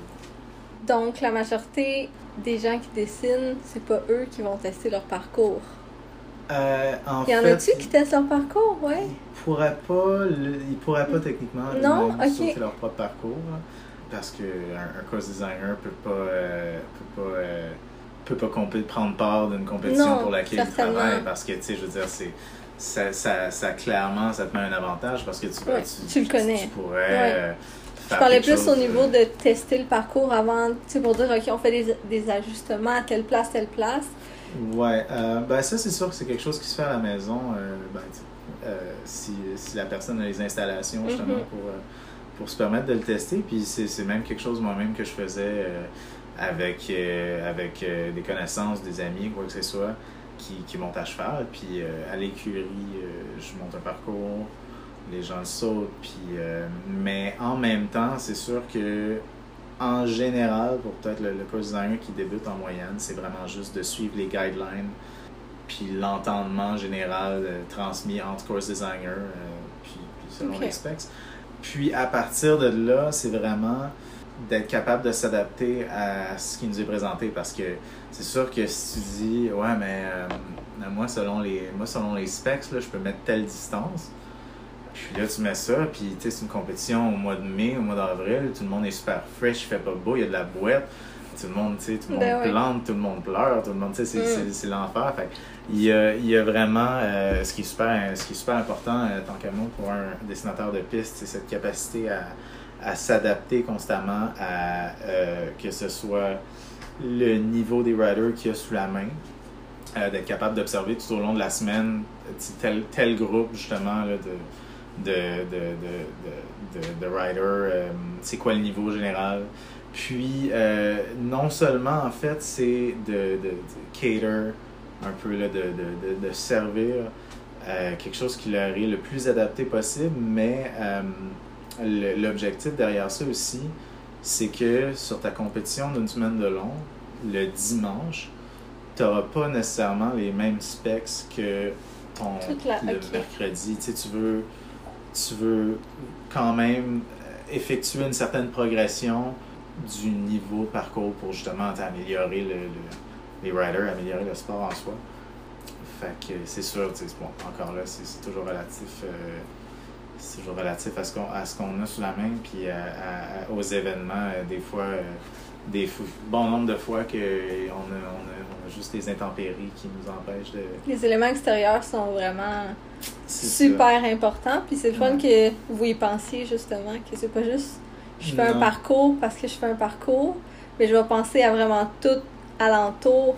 Donc, la majorité des gens qui dessinent, c'est pas eux qui vont tester leur parcours. Euh, en Il y en a-tu qui testent leur parcours, ouais? Ils pourraient pas, le- ils pourraient pas techniquement Non? leur propre parcours là, parce que un, course designer peut pas euh, peut pas euh, peut pas prendre part d'une compétition Non, pour laquelle il travaille parce que tu sais je veux dire c'est ça, ça, ça clairement ça te met un avantage parce que tu Ouais, tu le connais. tu pourrais Ouais. euh, Je parlais plus chose, au niveau euh, de tester le parcours avant, tu pour dire, OK, on fait des, des ajustements à telle place, telle place. Ouais, euh, ben ça c'est sûr que c'est quelque chose qui se fait à la maison. euh, ben, tu si, si la personne a les installations justement Mhm. pour, pour se permettre de le tester. Puis c'est même quelque chose moi-même que je faisais avec, avec des connaissances, des amis, quoi que ce soit, qui, qui montent à cheval. Puis euh, à l'écurie, euh, je monte un parcours, les gens le sautent. Puis, euh, mais en même temps, c'est sûr que en général, pour peut-être le, le course designer qui débute en moyenne, c'est vraiment juste de suivre les guidelines, puis l'entendement général euh, transmis entre course designers, euh, puis, puis selon Ok. les specs. Puis à partir de là, c'est vraiment d'être capable de s'adapter à ce qui nous est présenté parce que c'est sûr que si tu dis ouais mais euh, moi selon les moi selon les specs là, je peux mettre telle distance puis là tu mets ça puis tu sais c'est une compétition au mois de mai au mois d'avril tout le monde est super fresh il fait pas beau il y a de la boîte tout le monde tu sais tout le monde Ben ouais. plante tout le monde pleure tout le monde tu sais c'est, Mm. c'est, l'enfer il y a, il y a vraiment euh, ce qui est super ce qui est super important euh, tant qu'à moi pour un dessinateur de piste c'est cette capacité à, à s'adapter constamment à euh, que ce soit le niveau des riders qu'il y a sous la main euh, d'être capable d'observer tout au long de la semaine sais, tel, tel groupe justement là, de, de, de, de, de, de, de riders, euh, c'est quoi le niveau général? Puis, euh, non seulement en fait, c'est de, cater un peu, là, de, servir euh, quelque chose qui leur est le plus adapté possible, mais euh, l'objectif derrière ça aussi, c'est que sur ta compétition d'une semaine de long, le dimanche, tu n'auras pas nécessairement les mêmes specs que ton le mercredi. Tu, sais, tu veux tu veux quand même effectuer une certaine progression du niveau de parcours pour justement améliorer le, les riders, améliorer le sport en soi. Fait que c'est sûr, bon, encore là, c'est toujours relatif. Euh, c'est toujours relatif à ce qu'on à ce qu'on a sous la main puis aux événements euh, des fois euh, des bon nombre de fois que on a, on a, juste des intempéries qui nous empêchent de les éléments extérieurs sont vraiment super importants puis c'est le fun que vous y pensiez justement que c'est pas juste je fais un parcours parce que je fais un parcours mais je vais penser à vraiment tout alentour.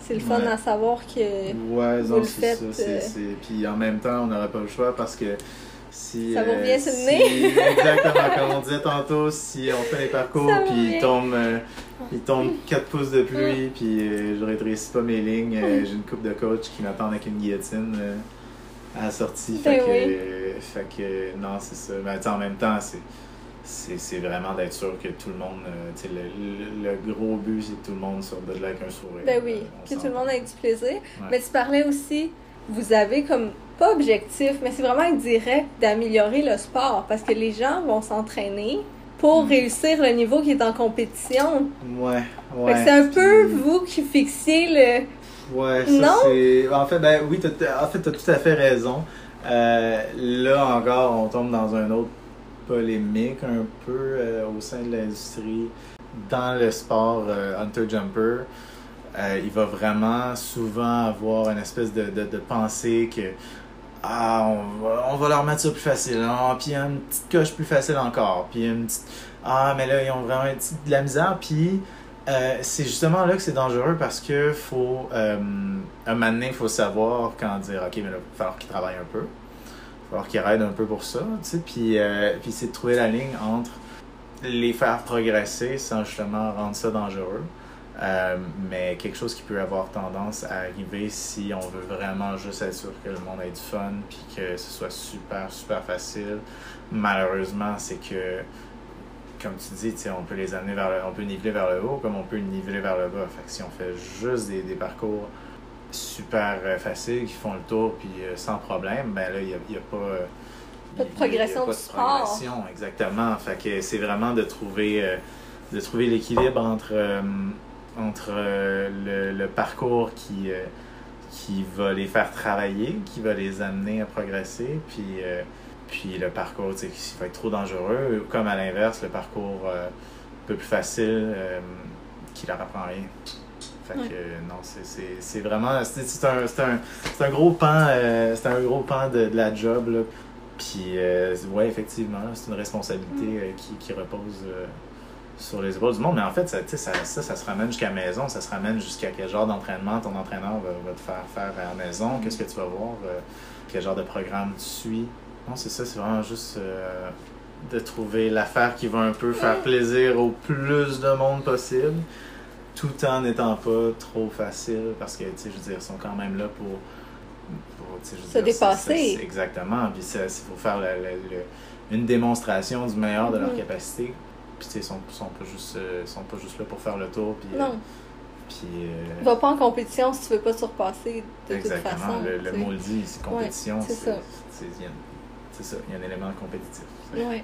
C'est le fun à savoir que ouais, vous le faites. Ça, euh, Puis en même temps, on n'aurait pas le choix parce que si, ça va bien se si, [LAUGHS] Exactement, comme on disait tantôt, si on fait les parcours, puis il tombe, euh, il tombe 4 pouces de pluie, mm. puis euh, je rétrécis pas mes lignes, euh, mm. j'ai une coupe de coach qui m'attend avec une guillotine à la sortie. Ben fait, que, fait que, non, c'est ça. Mais en même temps, c'est c'est vraiment d'être sûr que tout le monde, le, le, gros but, c'est que tout le monde sorte de là avec un sourire. Ben oui, que tout le monde ait du plaisir. Mais tu parlais aussi, vous avez comme pas objectif, mais c'est vraiment indirect d'améliorer le sport parce que les gens vont s'entraîner pour mm. réussir le niveau qui est en compétition. Ouais, ouais. C'est un peu vous qui fixiez le. Ouais, ça c'est. En fait, ben oui, en fait, t'as tout à fait raison. Euh, là encore, on tombe dans un autre polémique un peu euh, au sein de l'industrie dans le sport euh, Hunter Jumper. il va vraiment souvent avoir une espèce de, de, de pensée que ah, on va, on va leur mettre ça plus facile. Ah, puis une petite coche plus facile encore. Puis une petite. Ah, mais là, ils ont vraiment de la misère. Puis euh, c'est justement là que c'est dangereux parce que faut. Euh, un moment donné, il faut savoir quand dire OK, mais là, il va falloir qu'ils travaillent un peu. Il va falloir qu'ils aident un peu pour ça. Tu sais, puis, euh, puis c'est de trouver la ligne entre les faire progresser sans justement rendre ça dangereux. Euh, mais quelque chose qui peut avoir tendance à arriver si on veut vraiment juste être sûr que le monde ait du fun puis que ce soit super, super facile. Malheureusement, c'est que, comme tu dis, on peut les amener vers le, on peut niveler vers le haut comme on peut niveler vers le bas. Fait que si on fait juste des, des parcours super euh, faciles qui font le tour puis euh, sans problème, ben là, il n'y a, a, pas. pas de progression pas de progression, exactement. Fait que c'est vraiment de trouver, de trouver l'équilibre entre entre euh, le, parcours qui, euh, qui va les faire travailler, qui va les amener à progresser, puis, euh, puis le parcours qui va être trop dangereux, comme à l'inverse, le parcours un peu plus facile qui leur apprend rien. Fait que non, c'est vraiment. C'est un, un, un, gros pan, c'est un gros pan de, la job. Là. Puis, ouais, effectivement, c'est une responsabilité qui, qui repose sur les épaules du monde. Mais en fait, ça, ça, ça, ça se ramène jusqu'à la maison. Ça se ramène jusqu'à quel genre d'entraînement ton entraîneur va, te faire faire à la maison. Qu'est-ce que tu vas voir? Euh, quel genre de programme tu suis? Non, c'est ça. C'est vraiment juste euh, de trouver l'affaire qui va un peu faire plaisir au plus de monde possible tout en n'étant pas trop facile parce que, tu sais, je veux dire, ils sont quand même là pour... se dépasser. exactement. Puis il faut faire une démonstration du meilleur de leur mm. capacité puis, ils sont, sont, pas juste, euh, sont pas juste là pour faire le tour. Puis, non. puis, euh, Va pas en compétition si tu veux pas surpasser de exactement, toute façon. Le, le mot le dit, c'est compétition. c'est ça. C'est ça, il y a un élément compétitif. Oui.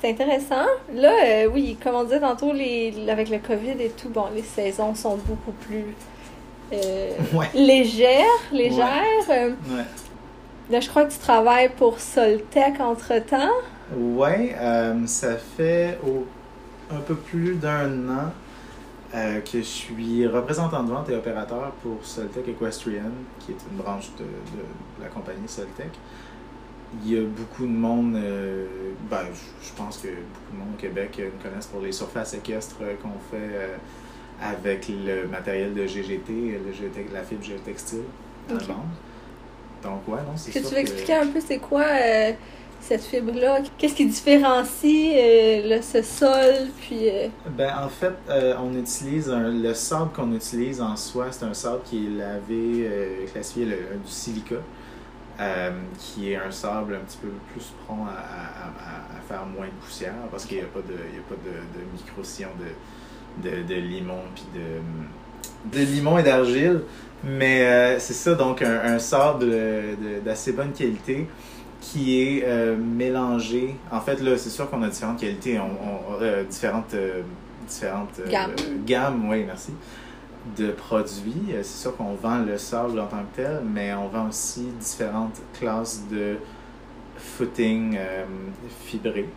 C'est intéressant. Là, euh, oui, comme on disait tantôt, les, avec le COVID et tout, bon, les saisons sont beaucoup plus légères. légères. Ouais. Là, je crois que tu travailles pour Soltec entre-temps. Oui, euh, ça fait un peu plus d'un an euh, que je suis représentant de vente et opérateur pour Soltec Equestrian, qui est une branche de, la compagnie Soltec. Il y a beaucoup de monde, euh, ben, je, pense que beaucoup de monde au Québec me connaissent pour les surfaces équestres qu'on fait avec le matériel de GGT, le la fibre géotextile dans okay. Donc, ouais, non, c'est que tu veux expliquer un peu c'est quoi cette fibre-là? Qu'est-ce qui différencie euh, ce sol? Puis, euh? ben, en fait, euh, on utilise le sable qu'on utilise en soi, c'est un sable qui est lavé, classifié du silica. qui est un sable un petit peu plus prompt à, faire moins de poussière parce qu'il n'y a pas de, de, de micro-sillon de, de, limon puis de, de limon et d'argile. Mais c'est ça, donc un, un sable d'assez bonne qualité qui est euh, mélangé. En fait, là, c'est sûr qu'on a différentes qualités, on, on- euh, différentes, euh, différentes euh, Gammes. gammes, oui, merci, de produits. C'est sûr qu'on vend le sable en tant que tel, mais on vend aussi différentes classes de footing fibré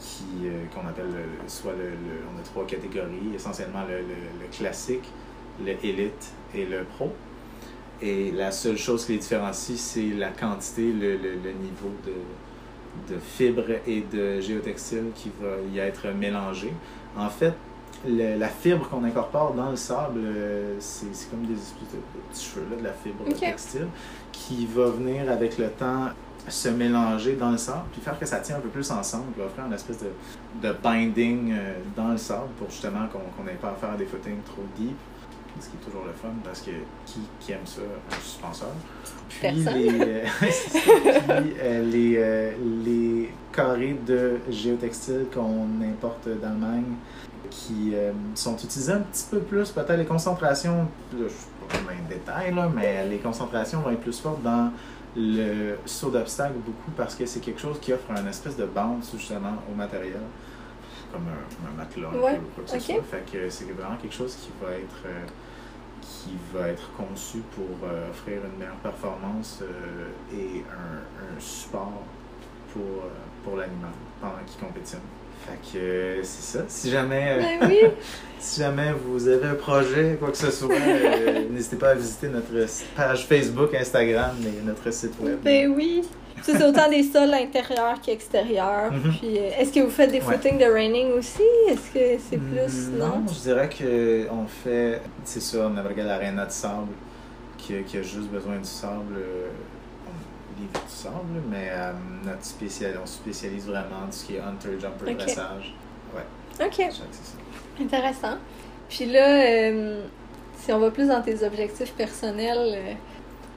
qui qu'on appelle le- soit le, le- on a trois catégories essentiellement le, le- le classique le élite et le pro et la seule chose qui les différencie c'est la quantité le, le, le niveau de, de fibres et de géotextile qui va y être mélangé en fait le- la fibre qu'on incorpore dans le sable euh, c'est comme des petits cheveux là, de la fibre textile qui va venir avec le temps se mélanger dans le sable, puis faire que ça tient un peu plus ensemble, puis offrir une espèce de, de binding euh, dans le sable pour justement qu'on qu'on n'ait pas à faire des footings trop deep. Ce qui est toujours le fun parce que qui, qui aime ça, un suspenseur? Puis Personne. les, euh. [LAUGHS] Puis, euh, les, euh, les carrés de géotextile qu'on importe d'Allemagne qui sont utilisés un petit peu plus, peut-être les concentrations, là, je ne sais pas vraiment les détails, là, mais les concentrations vont être plus fortes dans le saut d'obstacle beaucoup parce que c'est quelque chose qui offre un espèce de bounce justement au matériel comme un, matelas Ouais, ou quoi que ce soit. Fait que c'est vraiment quelque chose qui va être euh, qui va être conçu pour euh, offrir une meilleure performance euh, et un, un support pour, euh, pour l'animal pendant qu'il compétitionne. Fait que c'est ça. Si jamais Ben oui. [LAUGHS] si jamais vous avez un projet, quoi que ce soit, n'hésitez pas à visiter notre page Facebook, Instagram et notre site web. Ben oui. Ça, C'est autant des sols intérieurs qu'extérieurs. Mhm. Puis, euh, est-ce que vous faites des Ouais. footings de raining aussi? Est-ce que c'est plus. Mm, Non? je dirais que on fait, c'est ça, on avait regardé l'aréna de sable qui, a- qui a juste besoin du sable. euh, on livre du sable, mais euh, notre spécial, on se spécialise vraiment dans ce qui est hunter, jumper, Ok. dressage. Ok. C'est ça. Intéressant. Puis là, euh, si on va plus dans tes objectifs personnels, euh,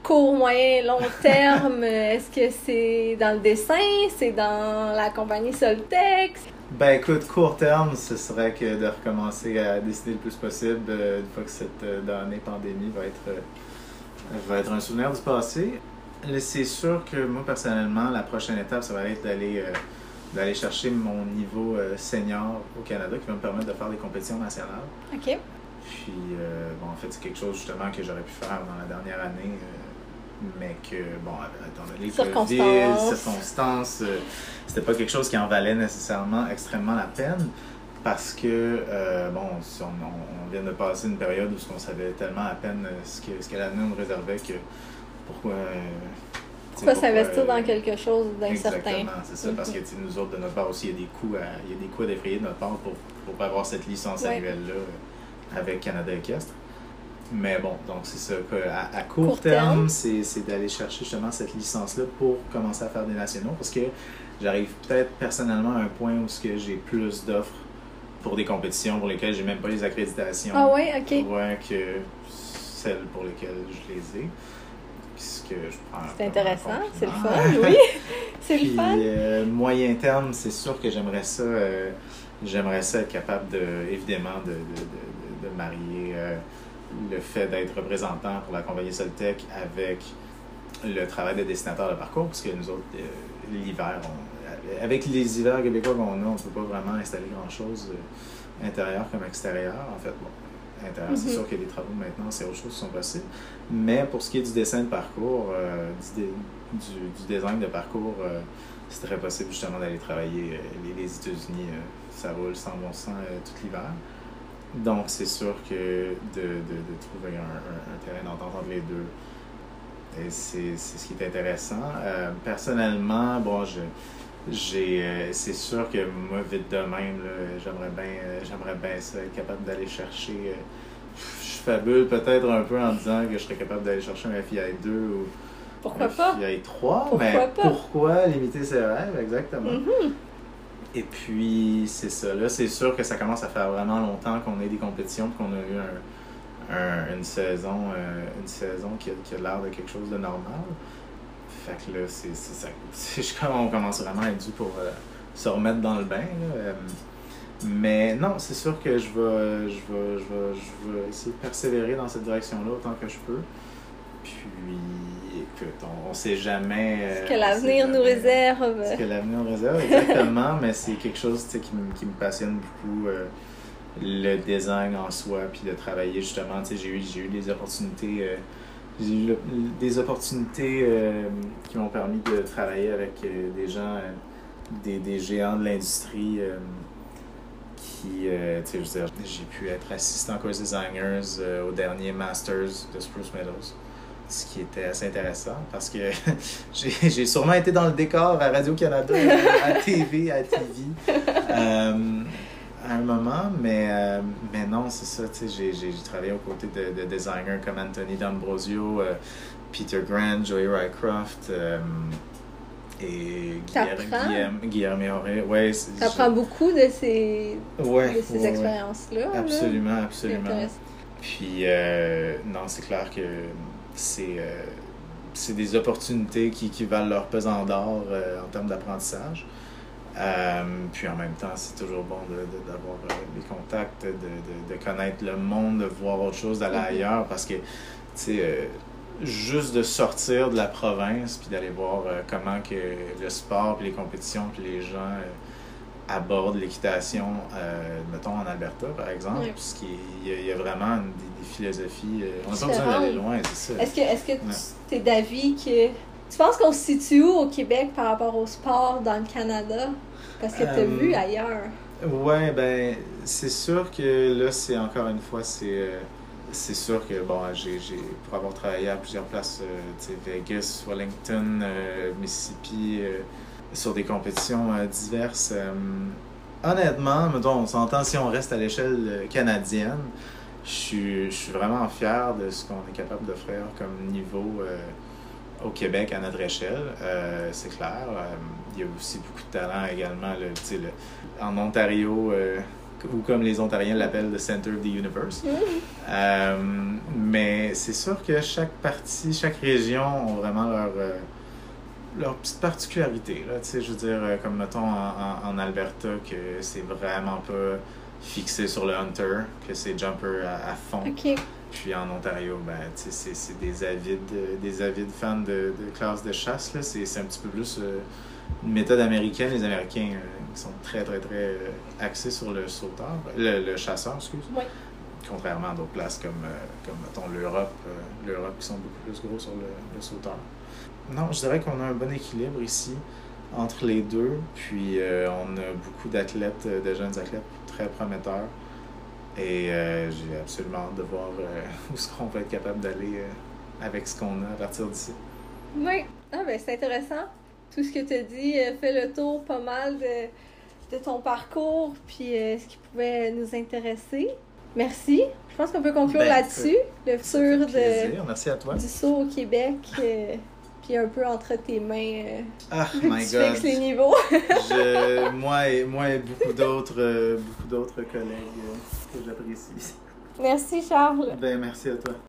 court, moyen, long terme, [LAUGHS] est-ce que c'est dans le dessin, c'est dans la compagnie Soltex? Ben écoute, court terme, ce serait que de recommencer à dessiner le plus possible euh, une fois que cette euh, dernière pandémie va être, euh, va être un souvenir du passé. C'est sûr que moi, personnellement, la prochaine étape, ça va être d'aller euh, d'aller chercher mon niveau senior au Canada qui va me permettre de faire des compétitions nationales. OK. Puis, bon, en fait, c'est quelque chose justement que j'aurais pu faire dans la dernière année, euh, mais que, bon, étant donné le COVID, Circonstances. circonstances, euh, c'était pas quelque chose qui en valait nécessairement extrêmement la peine. Parce que, euh, bon, si on, vient de passer une période où on savait tellement à peine euh, ce que, ce que l'avenir nous réservait que pourquoi. euh, pourquoi, s'investir dans quelque chose d'incertain? Exactement, c'est ça. Parce que sais, nous autres, de notre part aussi, il y a des coûts à, il y a des coûts à défrayer de notre part pour, pour avoir cette licence Ouais. annuelle-là avec Canada Équestre. Mais bon, donc c'est ça. À, à court, Court terme, terme. c'est d'aller chercher justement cette licence-là pour commencer à faire des nationaux. Parce que j'arrive peut-être personnellement à un point où j'ai plus d'offres pour des compétitions pour lesquelles j'ai même pas les accréditations. Ah ouais, ok. Ouais, que celles pour lesquelles je les ai. C'est intéressant, c'est le fun, oui. [LAUGHS] C'est le fun. euh, moyen terme, c'est sûr que j'aimerais ça, euh, j'aimerais ça être capable de, évidemment, de, de, de, de- de marier euh, le fait d'être représentant pour la compagnie Soltec avec le travail de dessinateur de parcours, parce que nous autres, euh, l'hiver, avec les hivers québécois qu'on a, on ne peut pas vraiment installer grand-chose euh, intérieur comme extérieur. En fait, bon, intérieur, c'est Mhm. sûr a des travaux maintenant, c'est autre chose qui sont possibles. Mais pour ce qui est du dessin de parcours, euh, du, du, du design de parcours, c'est très possible justement d'aller travailler. les, les États-Unis, ça roule sans bon sens tout l'hiver. Donc, c'est sûr que de, de, de trouver un, un- un terrain d'entente entre les deux, c'est ce qui est intéressant. Euh, personnellement, bon, je, j'ai, euh, c'est sûr que moi, vite de même, j'aimerais bien, euh, j'aimerais bien ça, être capable d'aller chercher. je fabule peut-être un peu en disant que je serais capable d'aller chercher un FII 2 ou Pourquoi un pas? FII 3, Pourquoi mais pas? pourquoi limiter ses rêves, exactement. Mhm. Et puis, c'est ça. Là, c'est sûr que ça commence à faire vraiment longtemps qu'on ait des compétitions, qu'on a eu un, un- une saison, euh, une saison qui a, qui l'air de quelque chose de normal. Fait que là, c'est ça. [LAUGHS] On commence vraiment à être dû pour euh, se remettre dans le bain. là. Euh, mais non, c'est sûr que je vais, je, vais, je, vais, je vais essayer de persévérer dans cette direction-là autant que je peux. Puis, écoute, on, on sait jamais. euh, Ce que l'avenir nous réserve. Ce que l'avenir nous réserve, exactement. mais c'est quelque chose qui, me- qui me passionne beaucoup. euh, le design en soi, puis de travailler justement. J'ai eu, des opportunités. euh, j'ai eu le- des opportunités qui m'ont permis de travailler avec des gens, des, des géants de l'industrie qui, euh, tu sais, je veux dire, j'ai pu être assistant course designers euh, au dernier Masters de Spruce Meadows. Ce qui était assez intéressant parce que [LAUGHS] j'ai sûrement été dans le décor à Radio-Canada, à [LAUGHS] TV, à TV, euh, à un moment, mais, euh, mais non, c'est ça, tu sais, j'ai- travaillé aux côtés de, de designers comme Anthony D'Ambrosio, euh, Peter Grant, Joey Rycroft euh, et T'apprends? Guillermo, Guillermo Auré. Ouais, prend beaucoup de ces, ouais, de ces ouais, expériences-là. là. Absolument, C'est absolument. Puis, non, c'est clair que c'est euh, c'est des opportunités qui, qui valent leur pesant d'or euh, en termes d'apprentissage. Euh, puis en même temps, c'est toujours bon de- de- d'avoir euh, des contacts, de, de, de connaître le monde, de voir autre chose, d'aller Mhm. ailleurs. Parce que, tu sais, juste de sortir de la province, puis d'aller voir comment que le sport, puis les compétitions, puis les gens abordent l'équitation, euh, mettons en Alberta, par exemple, Oui. puisqu'il y, a- il y a vraiment une- des, des philosophies. euh, on n'a pas besoin d'aller loin, c'est ça. Est-ce que, est-ce que tu es d'avis que. Tu penses qu'on se situe où au Québec par rapport au sport dans le Canada? Parce que tu as Euh, vu ailleurs. Ouais, ben, c'est sûr que là, c'est encore une fois, c'est. c'est sûr que, bon, j'ai, pour avoir travaillé à plusieurs places, tu sais, Vegas, Wellington, Mississippi, sur des compétitions euh, diverses, euh, honnêtement, mettons, on s'entend si on reste à l'échelle euh, canadienne, je suis, vraiment fier de ce qu'on est capable d'offrir comme niveau au Québec à notre échelle, euh, c'est clair. Euh, il y a aussi beaucoup de talent également. là, le- en Ontario, euh, ou comme les Ontariens l'appellent, le Center of the Universe. Mais c'est sûr que chaque partie, chaque région ont vraiment leur, leur petite particularité. Là, je veux dire, euh, comme mettons en, en, en Alberta, que c'est vraiment pas fixé sur le hunter, que c'est jumper à, à fond. Puis en Ontario, ben, c'est, c'est des avides, euh, des avides fans de, de classe de chasse. Là. C'est, c'est un petit peu plus euh, une méthode américaine. Les Américains euh, sont très, très, très euh, axés sur le sauteur, le, le chasseur, excuse. Oui. Contrairement à d'autres places comme, euh, comme mettons, l'Europe, l'Europe qui sont beaucoup plus gros sur le, le sauteur. Non, je dirais qu'on a un bon équilibre ici entre les deux. Puis euh, on a beaucoup d'athlètes, euh, de jeunes athlètes très prometteurs. Et euh, j'ai absolument hâte de voir euh, [LAUGHS] où est-ce qu'on va être capable d'aller avec ce qu'on a à partir d'ici. Oui. Ah, ben, c'est intéressant. Tout ce que tu as dit fait le tour pas mal de, de ton parcours, puis ce qui pouvait nous intéresser. Merci. Je pense qu'on peut conclure Ben, là-dessus. Le futur de, plaisir. Merci à toi. du saut au Québec, puis un peu entre tes mains. euh, Ah, vu [LAUGHS] que tu God. fixes les niveaux. [LAUGHS] Je, [LAUGHS] moi, et, moi et beaucoup d'autres euh, beaucoup d'autres collègues euh, que j'apprécie. Merci, Charles. Ben, merci à toi.